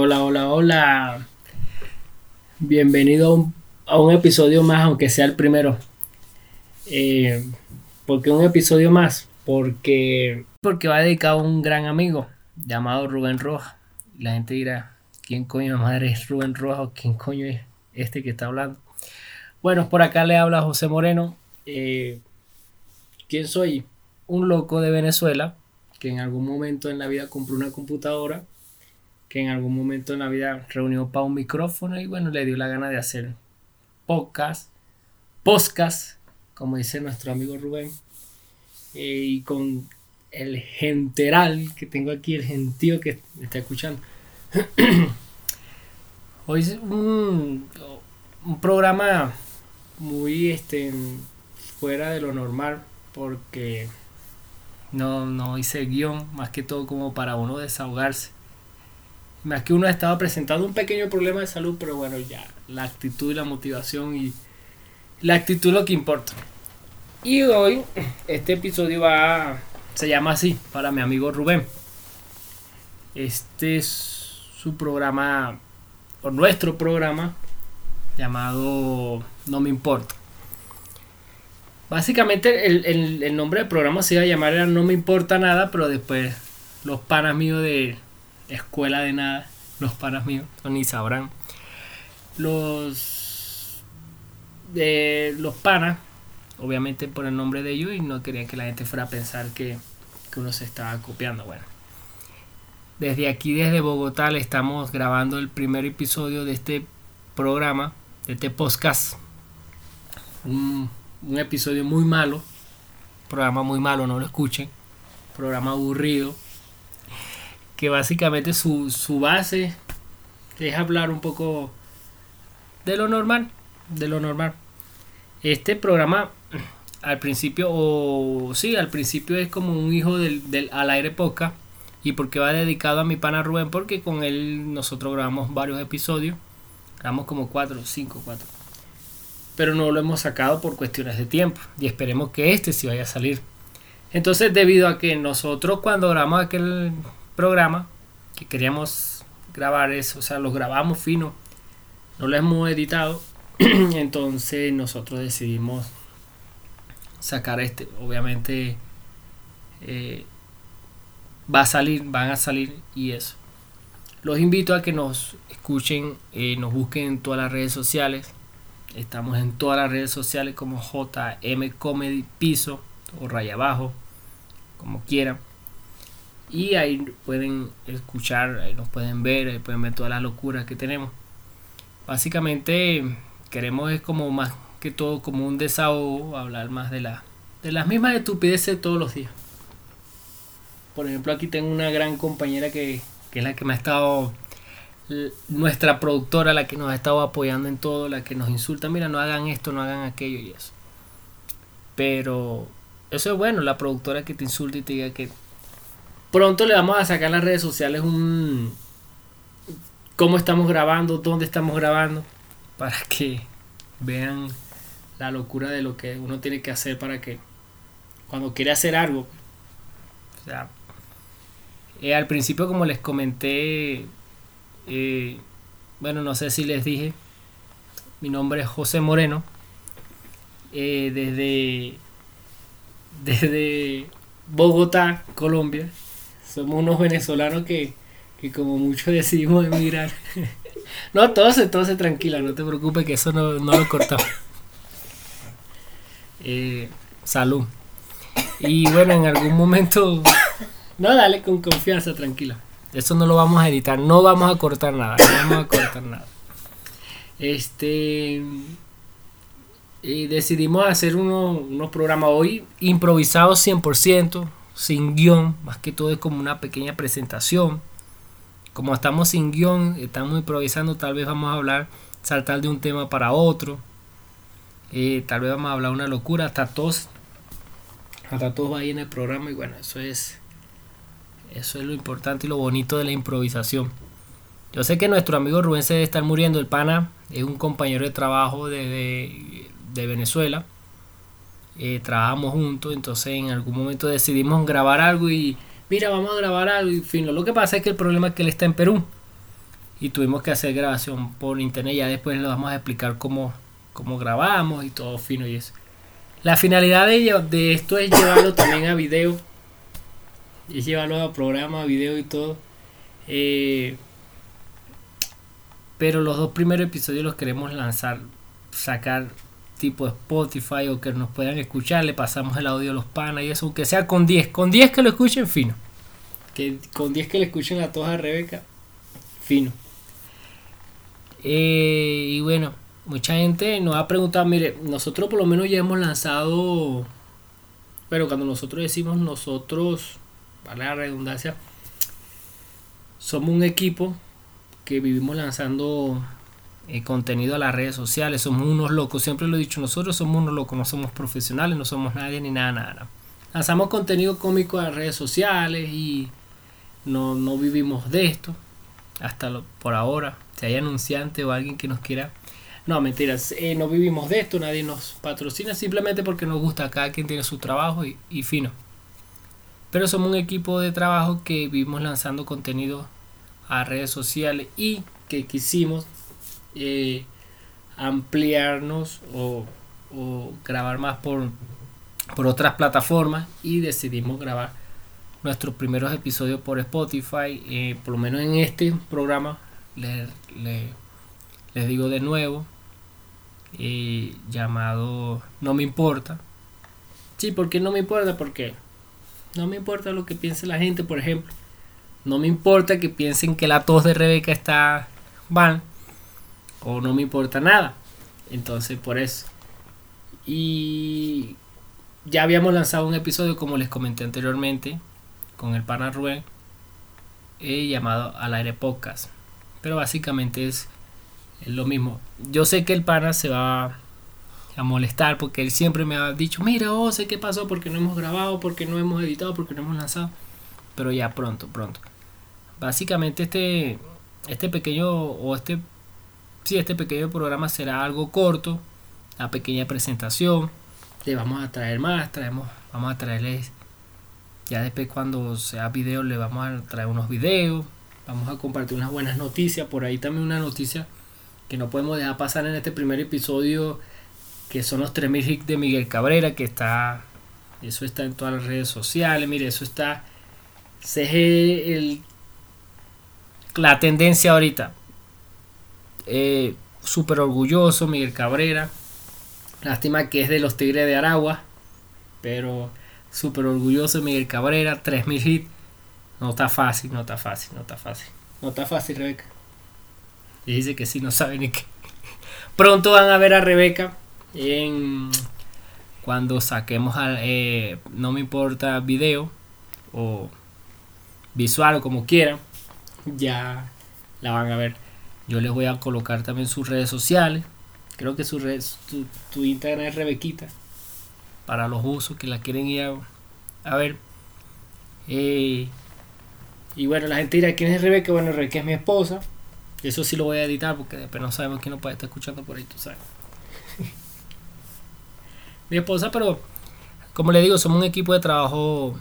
Hola, hola, hola. Bienvenido a un, episodio más, aunque sea el primero. Eh, ¿Por qué un episodio más? Porque, porque va dedicado a un gran amigo llamado Rubén Rojas. La gente dirá, ¿quién coño madre es Rubén Rojas quién coño es este que está hablando? Bueno, por acá le habla José Moreno. Eh, ¿Quién soy? Un loco de Venezuela que en algún momento en la vida compró una computadora, que en algún momento en la vida reunió para un micrófono y bueno, le dio la gana de hacer podcast, podcast, como dice nuestro amigo Rubén, eh, y con el genteral que tengo aquí, el gentío que me está escuchando. Hoy es un, un programa muy este, fuera de lo normal porque no, no hice guion, más que todo como para uno desahogarse. Que uno ha estado presentando un pequeño problema de salud, pero bueno, ya la actitud y la motivación y la actitud lo que importa. Y hoy este episodio va se llama así para mi amigo Rubén. Este es su programa o nuestro programa llamado No me importa. Básicamente el, nombre del programa se iba a llamar era No me importa nada, pero después los panas míos de Escuela de Nada, los panas míos, ni sabrán. Los de los panas, obviamente por el nombre de ellos, y no querían que la gente fuera a pensar que, que uno se estaba copiando. Bueno, desde aquí, desde Bogotá, le estamos grabando el primer episodio de este programa, de este podcast. Un, un episodio muy malo, programa muy malo, no lo escuchen, programa aburrido, que básicamente su, su base es hablar un poco de lo normal, de lo normal. Este programa al principio, o sí, al principio es como un hijo del, al aire poca. ¿Y porque va dedicado a mi pana Rubén? Porque con él nosotros grabamos varios episodios. Grabamos como cuatro, cinco, cuatro pero no lo hemos sacado por cuestiones de tiempo y esperemos que este sí vaya a salir. Entonces, debido a que nosotros cuando grabamos aquel programa, que queríamos grabar eso, o sea, lo grabamos fino, no lo hemos editado, entonces nosotros decidimos sacar este. Obviamente eh, va a salir, van a salir y eso. Los invito a que nos escuchen, eh, nos busquen en todas las redes sociales Estamos en todas las redes sociales como JM Comedy Piso o Raya Abajo, como quieran. Y ahí pueden escuchar, ahí nos pueden ver, ahí pueden ver todas las locuras que tenemos. Básicamente queremos es como más que todo como un desahogo, hablar más de, la, de las mismas estupideces todos los días. Por ejemplo, aquí tengo una gran compañera que, que es la que me ha estado nuestra productora, la que nos ha estado apoyando en todo, la que nos insulta, mira, no hagan esto, no hagan aquello y eso. Pero eso es bueno, la productora que te insulta y te diga que pronto le vamos a sacar en las redes sociales un cómo estamos grabando, dónde estamos grabando, para que vean la locura de lo que uno tiene que hacer para que cuando quiere hacer algo, o sea, eh, al principio como les comenté eh, bueno, no sé si les dije, mi nombre es José Moreno. Eh, desde, desde Bogotá, Colombia. Somos unos venezolanos que, como muchos decidimos emigrar. no, todo se, todo se tranquila, no te preocupes que eso no, lo cortamos. Eh, salud. Y bueno, en algún momento... No, dale con confianza, tranquila. Eso no lo vamos a editar, no vamos a cortar nada, no vamos a cortar nada. Este y decidimos hacer unos programas hoy improvisados 100%, sin guion, más que todo es como una pequeña presentación. Como estamos sin guion, estamos improvisando, tal vez vamos a hablar, saltar de un tema para otro. Eh, tal vez vamos a hablar una locura, hasta todos, hasta todos va ahí en el programa y bueno, eso es eso es lo importante y lo bonito de la improvisación. Yo sé que nuestro amigo Rubén se debe estar muriendo. El pana es un compañero de trabajo de, Venezuela. Eh, trabajamos juntos, entonces en algún momento decidimos grabar algo y mira, vamos a grabar algo y fin. Lo que pasa es que el problema es que él está en Perú. y tuvimos que hacer grabación por internet. Ya después le vamos a explicar cómo, cómo grabamos y todo fino y eso. La finalidad de, de esto es llevarlo también a video. Y llevarlo a programa, video y todo. Eh, pero los dos primeros episodios los queremos lanzar, sacar tipo Spotify o que nos puedan escuchar. Le pasamos el audio a los panas y eso, aunque sea con 10. Con 10 que lo escuchen fino. Que con 10 que le escuchen a todos a Rebeca, fino. Eh, y bueno, mucha gente nos ha preguntado, mire, nosotros por lo menos ya hemos lanzado, pero cuando nosotros decimos nosotros, vale la redundancia, somos un equipo que vivimos lanzando eh, contenido a las redes sociales, somos unos locos, siempre lo he dicho, nosotros somos unos locos, no somos profesionales, no somos nadie ni nada, nada. Lanzamos contenido cómico a las redes sociales y no, no vivimos de esto, hasta por ahora si hay anunciante o alguien que nos quiera. No, mentiras, eh, no vivimos de esto, nadie nos patrocina, simplemente porque nos gusta, cada quien tiene su trabajo y, fino. Pero somos un equipo de trabajo que vivimos lanzando contenido a redes sociales y que quisimos eh, ampliarnos o, grabar más por, otras plataformas y decidimos grabar nuestros primeros episodios por Spotify, eh, por lo menos en este programa le, les digo de nuevo, y llamado No me importa. Sí, porque no me importa? Porque no me importa lo que piense la gente, por ejemplo. No me importa que piensen que la tos de Rebeca está mal. O no me importa nada. Entonces, por eso. Y ya habíamos lanzado un episodio, como les comenté anteriormente, con el pana Rubén, eh, llamado Al Aire Podcast. Pero básicamente es, lo mismo. Yo sé que el pana se va a molestar porque él siempre me ha dicho, mira, oh, sé qué pasó porque no hemos grabado, porque no hemos editado, porque no hemos lanzado. Pero ya pronto, pronto. Básicamente este, este pequeño, o este, sí, este pequeño programa será algo corto, la pequeña presentación. Le vamos a traer más, traemos, vamos a traerles, ya después cuando sea video le vamos a traer unos videos Vamos a compartir unas buenas noticias. Por ahí también una noticia que no podemos dejar pasar en este primer episodio, que son los 3000 hits de Miguel Cabrera, que está, eso está en todas las redes sociales, mire, eso está, ese el, la tendencia ahorita. Eh, Súper orgulloso Miguel Cabrera. Lástima que es de los Tigres de Aragua, pero súper orgulloso Miguel Cabrera, 3000 hits no está fácil, no está fácil, no está fácil. No está fácil, Rebeca. Y dice que sí, no sabe ni qué. Pronto van a ver a Rebeca en cuando saquemos al, eh, no me importa video o visual o como quieran ya la van a ver yo les voy a colocar también sus redes sociales creo que su red, tu, Instagram es Rebequita para los usos que la quieren ir a, ver eh, y bueno, la gente dirá, ¿quién es Rebeca? Bueno, Rebeca es mi esposa. Eso sí lo voy a editar porque después no sabemos quién nos puede estar escuchando por ahí, tú sabes. mi esposa, pero como le digo, somos un equipo de trabajo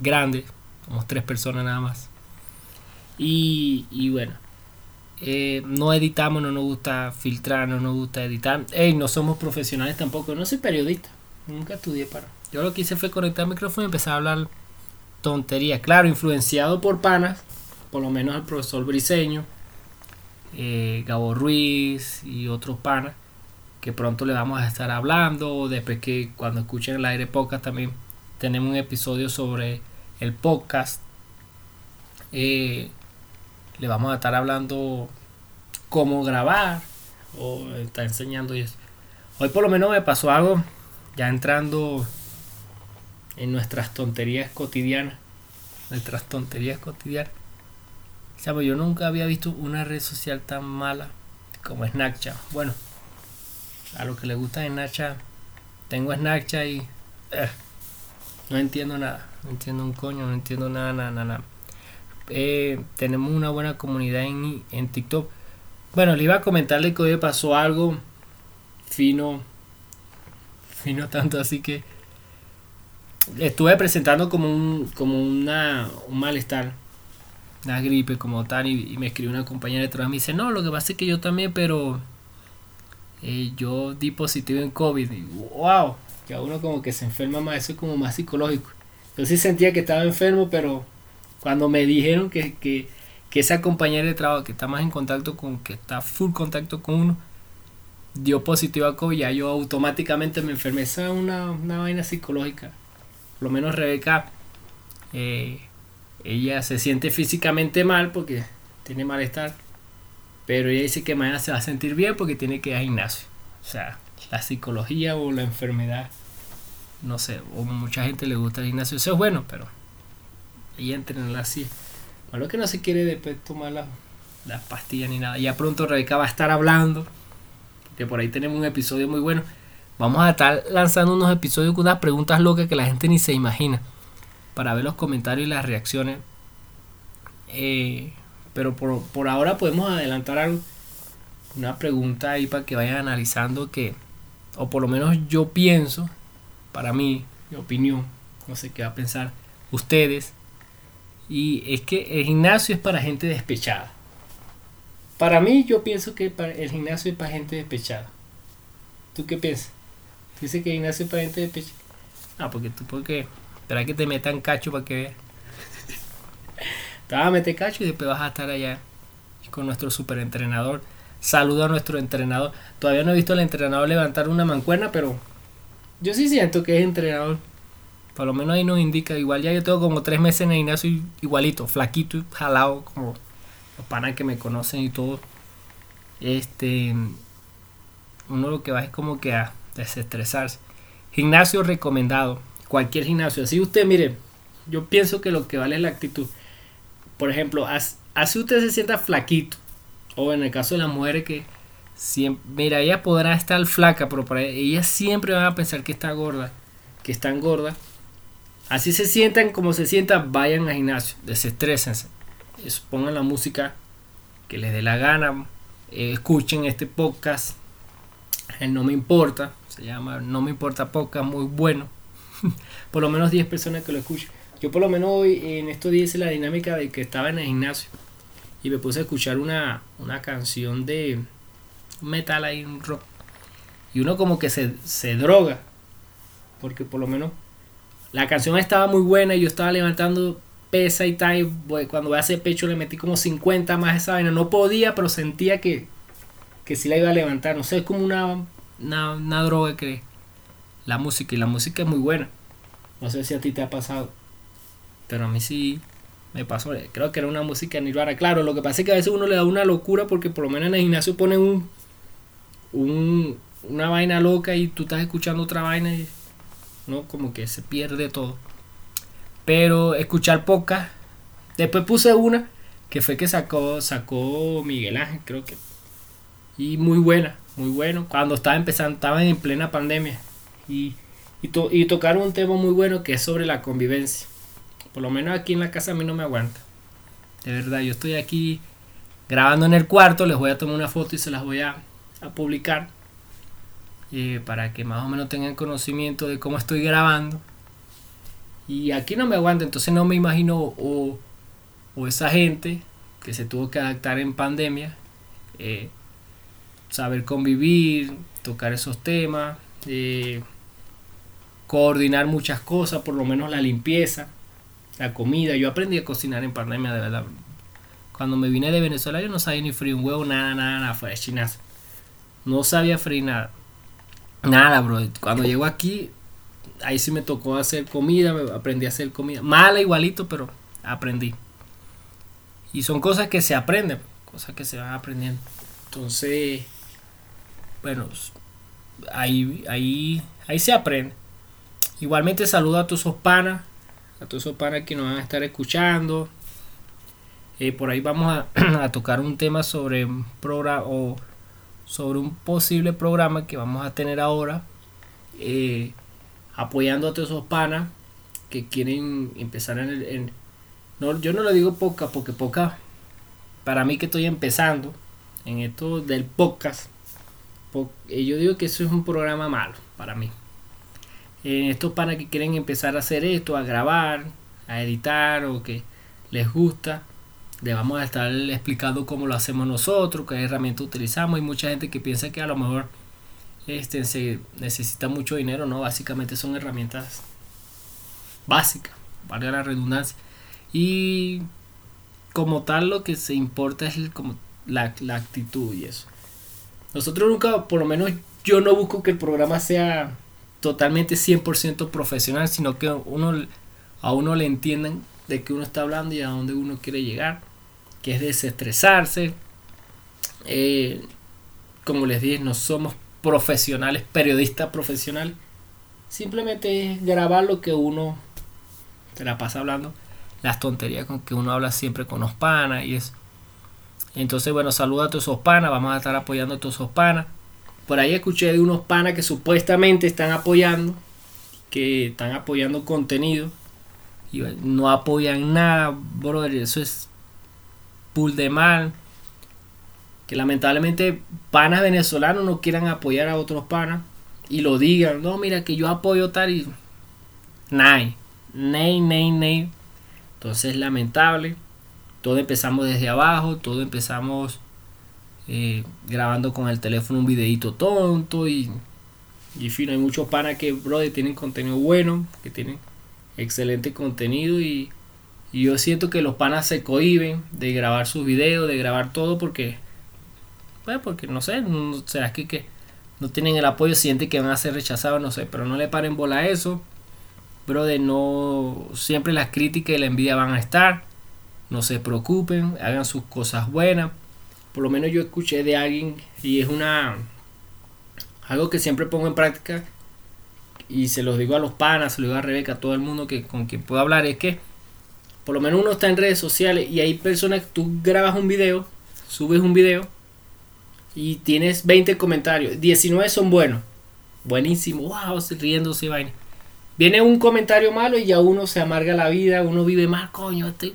grande. Somos tres personas nada más. Y, y bueno, eh, no editamos, no nos gusta filtrar, no nos gusta editar. Ey, no somos profesionales tampoco, no soy periodista. Nunca estudié para. Yo lo que hice fue conectar el micrófono y empezar a hablar tontería. Claro, influenciado por panas, por lo menos al profesor Briseño, eh, Gabo Ruiz y otros panas, que pronto le vamos a estar hablando. Después que cuando escuchen el aire podcast también tenemos un episodio sobre el podcast. Eh, le vamos a estar hablando cómo grabar o está enseñando y eso. Hoy por lo menos me pasó algo ya entrando en nuestras tonterías cotidianas. Nuestras tonterías cotidianas. Pues yo nunca había visto una red social tan mala como Snapchat. Bueno, a lo que le gusta Snapchat, tengo Snapchat y eh, no entiendo nada. No entiendo un coño, no entiendo nada, nada, nada. Eh, tenemos una buena comunidad en, en TikTok. Bueno, le iba a comentarle que hoy pasó algo fino, fino tanto así que estuve presentando como un, como una, un malestar una gripe como tal y, me escribió una compañera de trabajo y me dice, no, lo que pasa es que yo también, pero eh, yo di positivo en COVID. Y wow, ya uno como que se enferma más, eso es como más psicológico. Yo sí sentía que estaba enfermo, pero cuando me dijeron que, que, que esa compañera de trabajo que está más en contacto con, que está full contacto con uno, dio positivo a COVID, ya yo automáticamente me enfermé. Esa es una, una vaina psicológica. Por lo menos Rebeca, eh, ella se siente físicamente mal porque tiene malestar. Pero ella dice que mañana se va a sentir bien porque tiene que ir al gimnasio. O sea, la psicología o la enfermedad. No sé, o mucha gente le gusta el gimnasio. Eso es bueno, pero ella entrena así. Malo que no se quiere después tomar las pastillas ni nada. Ya pronto Rebeca va a estar hablando que por ahí tenemos un episodio muy bueno. Vamos a estar lanzando unos episodios con unas preguntas locas que la gente ni se imagina. Para ver los comentarios y las reacciones. Eh, pero por, ahora podemos adelantar algo. Una pregunta ahí para que vayan analizando que, o por lo menos yo pienso, para mí, mi opinión, no sé qué va a pensar ustedes. Y es que el gimnasio es para gente despechada. Para mí, yo pienso que el gimnasio es para gente despechada. ¿Tú qué piensas? Dice que el gimnasio es para gente despechada. Ah, porque tú, porque. Espera que te metan cacho para que veas. te vas a meter cacho y después vas a estar allá con nuestro super entrenador. Saludo a nuestro entrenador. Todavía no he visto al entrenador levantar una mancuerna, pero yo sí siento que es entrenador. Por lo menos ahí nos indica. Igual ya yo tengo como tres meses en el gimnasio igualito, flaquito y jalado, como los panas que me conocen y todo, este, uno lo que va es como que a desestresarse. Gimnasio recomendado, cualquier gimnasio. Así usted, mire, yo pienso que lo que vale es la actitud. Por ejemplo, así usted se sienta flaquito, o en el caso de las mujeres que siempre, mira, ella podrá estar flaca, pero para ellas siempre van a pensar que está gorda, que están gordas. Así se sientan como se sientan, vayan al gimnasio, desestrésense pongan la música que les dé la gana, eh, escuchen este podcast, el No Me Importa, se llama No Me Importa Podcast, muy bueno, por lo menos 10 personas que lo escuchen. Yo por lo menos hoy en estos días hice la dinámica de que estaba en el gimnasio y me puse a escuchar una, una canción de metal ahí, un rock. Y uno como que se, se droga, porque por lo menos la canción estaba muy buena y yo estaba levantando pesa y tal. cuando voy a hacer pecho le metí como 50 más esa vaina. No podía, pero sentía que, que sí la iba a levantar. No sé, es como una, una, droga que la música. Y la música es muy buena. No sé si a ti te ha pasado. Pero a mí sí me pasó. Creo que era una música nirvana. Claro, lo que pasa es que a veces uno le da una locura porque por lo menos en el gimnasio ponen un, un una vaina loca y tú estás escuchando otra vaina y no como que se pierde todo. Pero escuchar pocas. Después puse una que fue que sacó, sacó Miguel Ángel, creo que. Y muy buena, muy bueno. Cuando estaba empezando, estaba en plena pandemia. Y, y, tocaron un tema muy bueno que es sobre la convivencia. Por lo menos aquí en la casa a mí no me aguanta. De verdad, yo estoy aquí grabando en el cuarto, les voy a tomar una foto y se las voy a, publicar. Para que más o menos tengan conocimiento de cómo estoy grabando. Y aquí no me aguanta, entonces no me imagino o, esa gente que se tuvo que adaptar en pandemia, eh, saber convivir, tocar esos temas, eh, coordinar muchas cosas, por lo menos la limpieza, la comida. Yo aprendí a cocinar en pandemia, de verdad. Cuando me vine de Venezuela yo no sabía ni freír un huevo, nada, nada, nada, fue de chinazo. No sabía freír nada. Nada, bro. Cuando llego aquí ahí sí me tocó hacer comida, aprendí a hacer comida. Mala igualito, pero aprendí. Y son cosas que se aprenden, cosas que se van aprendiendo. Entonces, bueno, ahí, ahí, ahí se aprende. Igualmente saludo a todos esos panas, a todos esos panas que nos van a estar escuchando. Eh, por ahí vamos a, tocar un tema sobre un programa o sobre un posible programa que vamos a tener ahora. Eh, apoyando a todos esos panas que quieren empezar en el... no, yo no lo digo poca porque poca, para mí que estoy empezando en esto del podcast, eh, yo digo que eso es un programa malo para mí. En estos panas que quieren empezar a hacer esto, a grabar, a editar o que les gusta, a estar explicando cómo lo hacemos nosotros, qué herramientas utilizamos. Hay mucha gente que piensa que a lo mejor este, se necesita mucho dinero, no, básicamente son herramientas básicas, valga la redundancia. Y como tal lo que se importa es como la, la actitud y eso. Nosotros nunca, por lo menos yo no busco que el programa sea totalmente 100% profesional, sino que uno, a uno le entiendan de qué uno está hablando y a dónde uno quiere llegar, que es desestresarse. Eh, como les dije, no somos profesionales, periodistas profesionales. Simplemente es grabar lo que uno se la pasa hablando, las tonterías con que uno habla siempre con los panas y eso. Entonces, bueno, saluda a todos esos panas, vamos a estar apoyando a todos esos panas. Por ahí escuché de unos panas que supuestamente están apoyando, que están apoyando contenido y no apoyan nada, brother, eso es pull de mal. Que lamentablemente panas venezolanos no quieran apoyar a otros panas y lo digan, no, mira que yo apoyo tal y nay, nay, nay, nay. Entonces es lamentable. Todo empezamos desde abajo, todo empezamos eh, grabando con el teléfono un videito tonto y, y fin, hay muchos panas que, brother, tienen contenido bueno, que tienen excelente contenido y, yo siento que los panas se cohiben de grabar sus videos, de grabar todo porque, pues porque no sé, no, será que, que no tienen el apoyo, sienten que van a ser rechazados, no sé, pero no le paren bola a eso, brother, no, siempre las críticas y la envidia van a estar, no se preocupen, hagan sus cosas buenas, por lo menos yo escuché de alguien y es una algo que siempre pongo en práctica y se los digo a los panas, se lo digo a Rebeca, a todo el mundo que con quien puedo hablar es que por lo menos uno está en redes sociales y hay personas que tú grabas un video, subes un video y tienes 20 comentarios, 19 son buenos, buenísimo, wow, riéndose vaina. Viene un comentario malo y ya uno se amarga la vida, uno vive mal, coño, este.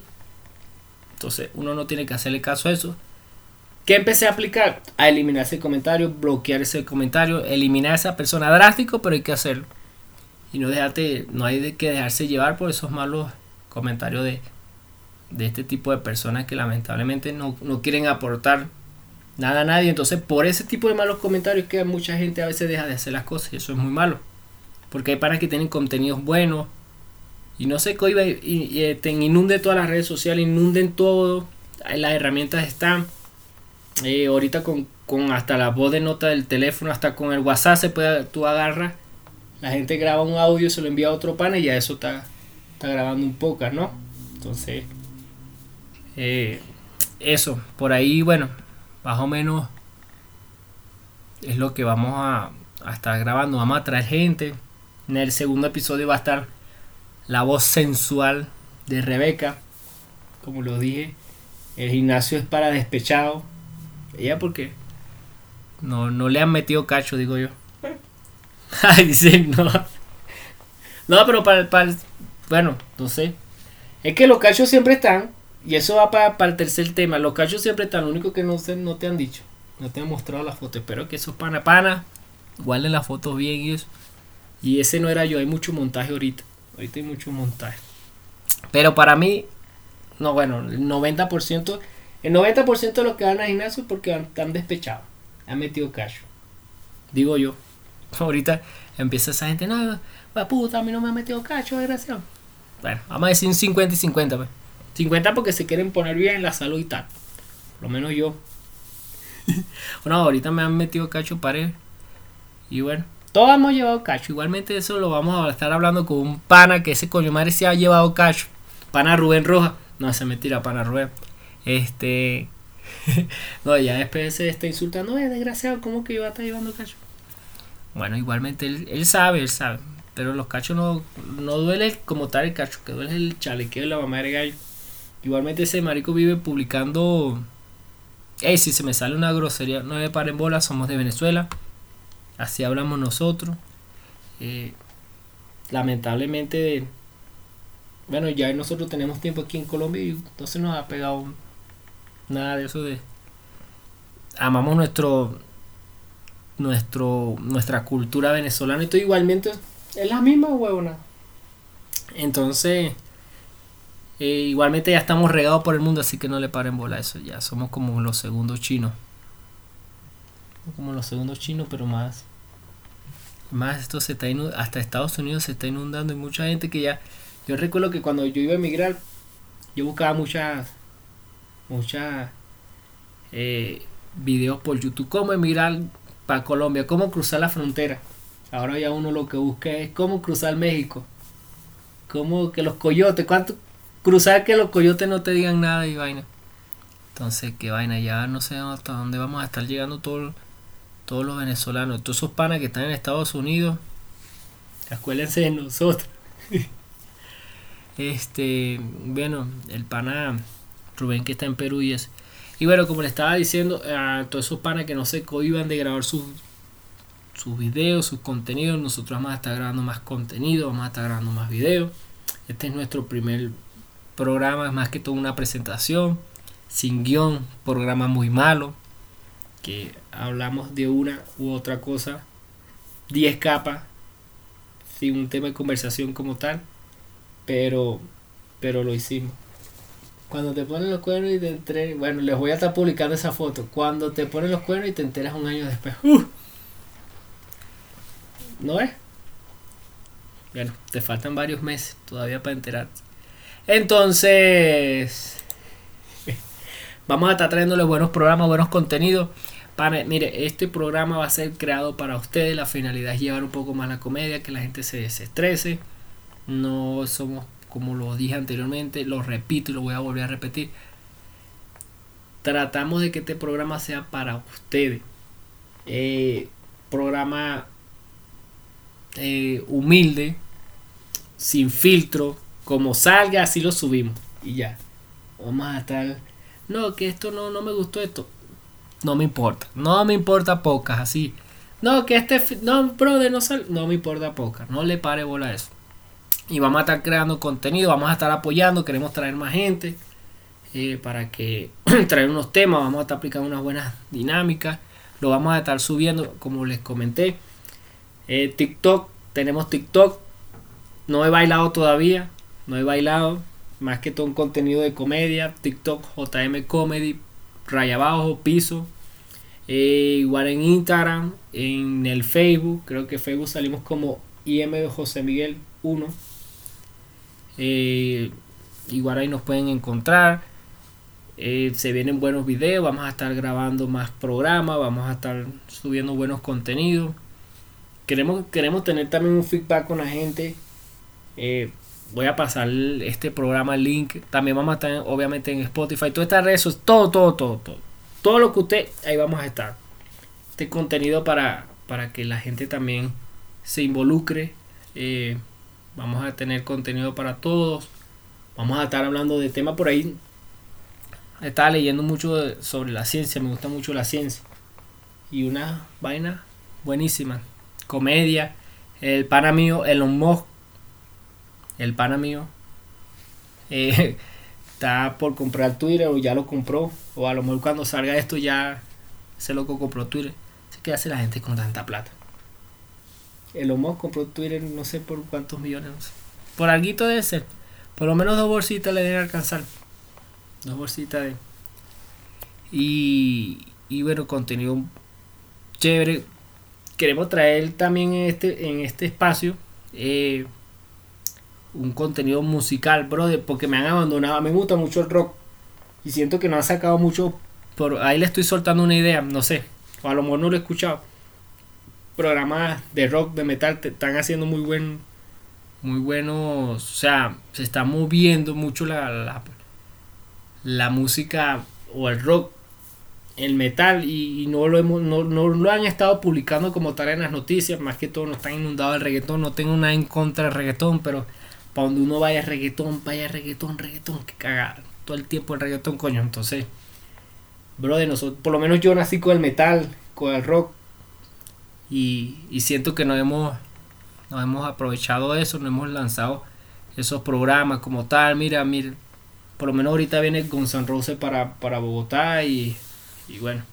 Entonces uno no tiene que hacerle caso a eso ¿Qué empecé a aplicar? A eliminar ese comentario, bloquear ese comentario, eliminar a esa persona drástico, pero hay que hacerlo. Y no dejarte, no hay de que dejarse llevar por esos malos comentarios de, de este tipo de personas que lamentablemente no, no, quieren aportar nada a nadie. Entonces, por ese tipo de malos comentarios que mucha gente a veces deja de hacer las cosas y eso es muy malo. Porque hay para que tienen contenidos buenos y no se cohiba y, y, te inunde todas las redes sociales, inunden todo. Las herramientas están eh, ahorita con, hasta la voz de nota del teléfono, hasta con el WhatsApp se puede, tú agarras, la gente graba un audio, se lo envía a otro pana y ya eso está, está grabando un podcast, ¿no? Entonces, eh, eso, por ahí, bueno, más o menos es lo que vamos a, a estar grabando. Vamos a traer gente. En el segundo episodio va a estar la voz sensual de Rebeca. Como lo dije, el gimnasio es para despechados ella porque no, no le han metido cacho, digo yo. Ay, dice, no. No, pero para, para, bueno, no sé. Es que los cachos siempre están, y eso va para, para el tercer tema. Los cachos siempre están, lo único que no, sé, no te han dicho. No te han mostrado la foto. Espero que esos pana pana guarden la foto bien y eso. Y ese no era yo, hay mucho montaje ahorita. Ahorita hay mucho montaje. Pero para mí, no, bueno, el 90% el 90% de los que van al gimnasio es porque están despechados. Han metido cacho. Digo yo. Ahorita empieza esa gente, no, puta, a mí no me ha metido cacho, desgraciado. Bueno, vamos a decir un 50 y 50, pues. 50 porque se quieren poner bien en la salud y tal. Por lo menos yo. bueno, ahorita me han metido cacho pared. Y bueno, todos hemos llevado cacho. Igualmente eso lo vamos a estar hablando con un pana que ese coño madre se ha llevado cacho. Pana Rubén Roja. No, se mentira, pana Rubén. Este. no, ya después se está insultando, es desgraciado, ¿cómo que iba a estar llevando cacho? Bueno, igualmente él, sabe, él sabe. Pero los cachos no, no duele como tal el cacho, que duele el chalequeo de la mamá de gallo. Igualmente ese marico vive publicando. Ey, si se me sale una grosería, no me paren bolas, somos de Venezuela. Así hablamos nosotros. Eh, lamentablemente, bueno, ya nosotros tenemos tiempo aquí en Colombia y entonces nos ha pegado Nada de eso de amamos nuestro nuestro nuestra cultura venezolana y todo igualmente es la misma huevona. Entonces Eh, igualmente ya estamos regados por el mundo, así que no le paren bola a eso. Ya somos como los segundos chinos. Como los segundos chinos, pero más. Más esto se está inundando. Hasta Estados Unidos se está inundando. Y mucha gente que ya. Yo recuerdo que cuando yo iba a emigrar, yo buscaba muchas. Muchas. Eh, videos por YouTube. Cómo emigrar para Colombia. Cómo cruzar la frontera. Ahora ya uno lo que busca es cómo cruzar México. Cómo que los coyotes. ¿Cuánto, cruzar que los coyotes no te digan nada y vaina. Entonces, qué vaina, ya no sé hasta dónde vamos a estar llegando todos todos los venezolanos, todos esos panas que están en Estados Unidos. Acuérdense de nosotros. este, bueno, el pana Rubén que está en Perú y es. Y bueno, como le estaba diciendo, a todos esos panas que no se cohiban de grabar sus, sus videos, sus contenidos, nosotros vamos a estar grabando más contenido, vamos a estar grabando más videos. Este es nuestro primer programa es más que todo una presentación, sin guion, programa muy malo, que hablamos de una u otra cosa, 10 capas, sin un tema de conversación como tal, pero, pero lo hicimos. Cuando te ponen los cuernos y te enteras, bueno, les voy a estar publicando esa foto. Cuando te ponen los cuernos y te enteras un año después. ¡uh! ¿No es? Bueno, te faltan varios meses todavía para enterarte. Entonces, vamos a estar trayéndole buenos programas, buenos contenidos. Para, mire, este programa va a ser creado para ustedes. La finalidad es llevar un poco más la comedia, que la gente se desestrese. No somos, como lo dije anteriormente, lo repito y lo voy a volver a repetir. Tratamos de que este programa sea para ustedes. Eh, programa eh, humilde, sin filtro, como salga, así lo subimos. Y ya. Vamos a estar. No, que esto no, no me gustó esto. No me importa. No me importa pocas, así. No, que este. No, brother, no sal. No me importa pocas. No le pare bola a eso. Y vamos a estar creando contenido. Vamos a estar apoyando. Queremos traer más gente. Eh, para que traer unos temas. Vamos a estar aplicando unas buenas dinámicas. Lo vamos a estar subiendo, como les comenté. Eh, TikTok. Tenemos TikTok. No he bailado todavía no he bailado, más que todo un contenido de comedia, TikTok, JM Comedy, raya abajo, piso. Eh, igual en Instagram, en el Facebook, creo que Facebook salimos como IM José Miguel 1. Eh, igual ahí nos pueden encontrar. Se vienen buenos videos, vamos a estar grabando más programas, vamos a estar subiendo buenos contenidos. Queremos, queremos tener también un feedback con la gente voy a pasar este programa, el link. También vamos a estar obviamente en Spotify, todas estas redes, todo, todo, todo, todo. Todo lo que usted, ahí vamos a estar. Este contenido para, para que la gente también se involucre. Eh, vamos a tener contenido para todos. Vamos a estar hablando de temas por ahí. Estaba leyendo mucho sobre la ciencia, me gusta mucho la ciencia. Y una vaina buenísima. Comedia. El pana mío, Elon Musk, el pana mío, eh, está por comprar Twitter o ya lo compró. O a lo mejor cuando salga esto ya ese loco compró Twitter. ¿Qué hace la gente con tanta plata? El Homo compró Twitter no sé por cuántos millones. Por algo debe ser. Por lo menos dos bolsitas le deben alcanzar. Dos bolsitas de... Y, y bueno, contenido chévere. Queremos traer también en este, en este espacio eh, un contenido musical, brother, porque me han abandonado. Me gusta mucho el rock y siento que no han sacado mucho. Por ahí le estoy soltando una idea, no sé, o a lo mejor no lo he escuchado. Programas de rock, de metal, te están haciendo muy buen, muy buenos. O sea, se está moviendo mucho la, la, la música o el rock el metal y, no, lo hemos, no, no, lo han estado publicando como tal en las noticias, más que todo no están inundados el reggaetón, no tengo nada en contra del reggaetón, pero para donde uno vaya reggaetón, vaya reggaetón, reggaetón, que cagar. Todo el tiempo el reggaetón, coño. Entonces, bro, de nosotros, por lo menos yo nací con el metal, con el rock. Y, y siento que nos hemos, hemos aprovechado eso, nos hemos lanzado esos programas como tal. Mira, mira, por lo menos ahorita viene con San Rose para, para Bogotá y, y bueno,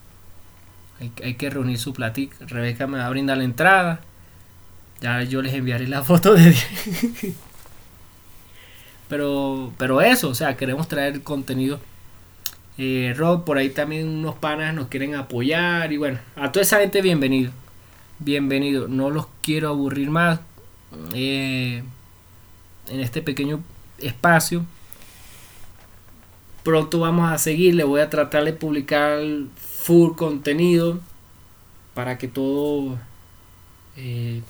hay, hay, que reunir su platica. Rebeca me va a brindar la entrada. Ya yo les enviaré la foto de... Pero, pero eso, o sea, queremos traer contenido. Eh, Rob, por ahí también unos panas nos quieren apoyar. Y bueno, a toda esa gente, bienvenido. Bienvenido. No los quiero aburrir más eh, en este pequeño espacio. Pronto vamos a seguir. Le voy a tratar de publicar full contenido para que todo. Eh,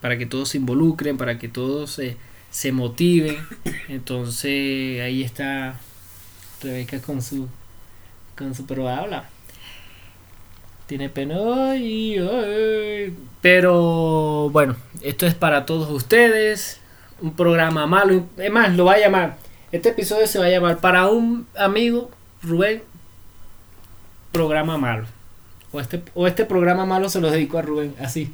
para que todos se involucren, para que todos se se motiven. Entonces ahí está Rebeca con su con su probable. Tiene pena pero bueno, esto es para todos ustedes. Un programa malo, es más, lo va a llamar. Este episodio se va a llamar para un amigo Rubén programa malo. O este, o este programa malo se lo dedico a Rubén, así.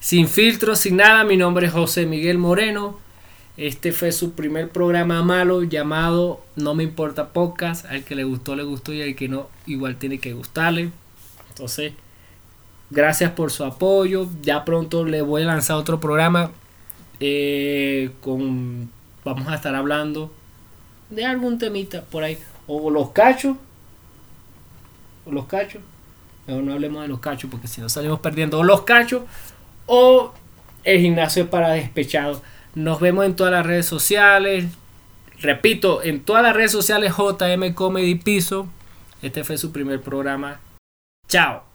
Sin filtros, sin nada, mi nombre es José Miguel Moreno. Este fue su primer programa malo llamado No me importa podcast. Al que le gustó, le gustó y al que no, igual tiene que gustarle. Entonces, gracias por su apoyo. Ya pronto le voy a lanzar otro programa. Eh, con vamos a estar hablando de algún temita por ahí. O los cachos. O los cachos. Mejor no hablemos de los cachos porque si no salimos perdiendo. O los cachos. O el gimnasio para despechados. Nos vemos en todas las redes sociales. Repito, en todas las redes sociales JM Comedy Piso. Este fue su primer programa. Chao.